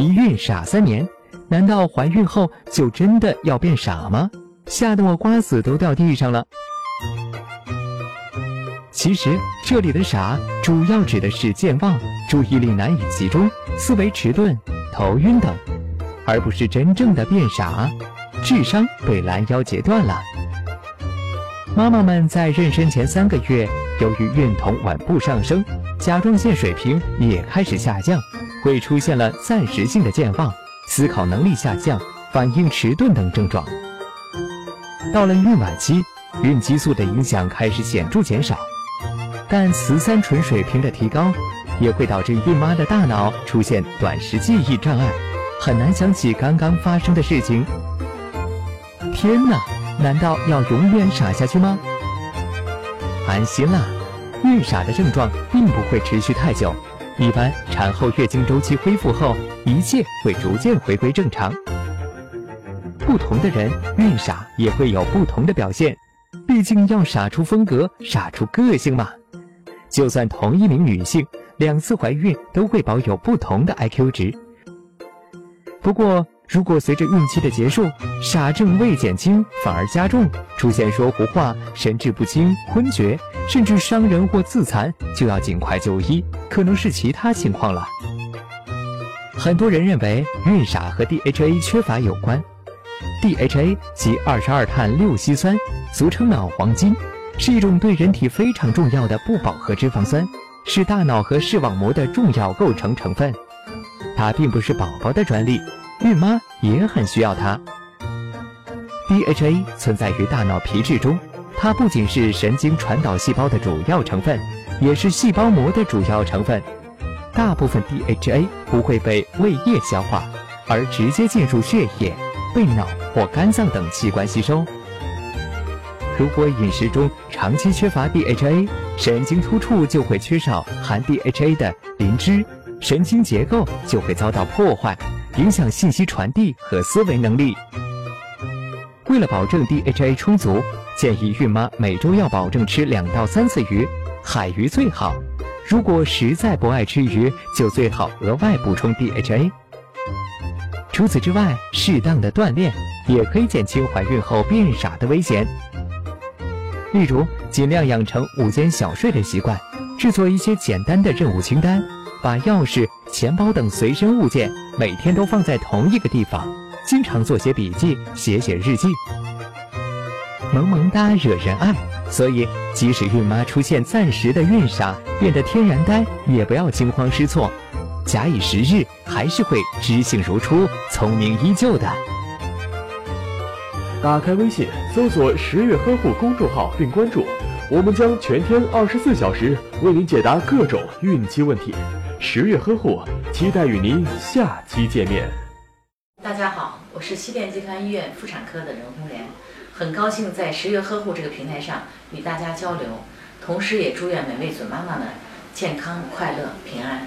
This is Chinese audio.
一孕傻三年，难道怀孕后就真的要变傻吗？吓得我瓜子都掉地上了。其实这里的傻主要指的是健忘、注意力难以集中、思维迟钝、头晕等，而不是真正的变傻，智商被拦腰截断了。妈妈们在妊娠前三个月，由于孕酮稳步上升，甲状腺水平也开始下降，会出现了暂时性的健忘、思考能力下降、反应迟钝等症状。到了孕晚期，孕激素的影响开始显著减少，但雌三醇水平的提高，也会导致孕妈的大脑出现短时记忆障碍，很难想起刚刚发生的事情。天哪！难道要永远傻下去吗？安心啦，孕傻的症状并不会持续太久，一般产后月经周期恢复后，一切会逐渐回归正常。不同的人孕傻也会有不同的表现，毕竟要傻出风格、傻出个性嘛。就算同一名女性两次怀孕都会保有不同的 IQ 值，不过。如果随着孕期的结束，傻症未减轻反而加重，出现说胡话、神志不清、昏厥，甚至伤人或自残，就要尽快就医，可能是其他情况了。很多人认为孕傻和 DHA 缺乏有关，DHA 即二十二碳六烯酸，俗称脑黄金，是一种对人体非常重要的不饱和脂肪酸，是大脑和视网膜的重要构成成分。它并不是宝宝的专利。孕妈也很需要它。DHA 存在于大脑皮质中，它不仅是神经传导细胞的主要成分，也是细胞膜的主要成分。大部分 DHA 不会被胃液消化，而直接进入血液，被脑或肝脏等器官吸收。如果饮食中长期缺乏 DHA，神经突触就会缺少含 DHA 的磷脂，神经结构就会遭到破坏。影响信息传递和思维能力。为了保证 DHA 充足，建议孕妈每周要保证吃两到三次鱼，海鱼最好。如果实在不爱吃鱼，就最好额外补充 DHA。除此之外，适当的锻炼也可以减轻怀孕后变傻的危险。例如，尽量养成午间小睡的习惯，制作一些简单的任务清单。把钥匙、钱包等随身物件每天都放在同一个地方，经常做些笔记、写写日记。萌萌哒惹人爱，所以即使孕妈出现暂时的孕傻，变得天然呆，也不要惊慌失措。假以时日，还是会知性如初、聪明依旧的。打开微信，搜索“十月呵护”公众号并关注，我们将全天二十四小时为您解答各种孕期问题。十月呵护，期待与您下期见面。大家好，我是西电集团医院妇产科的任红莲，很高兴在十月呵护这个平台上与大家交流，同时也祝愿每位准妈妈们健康、快乐、平安。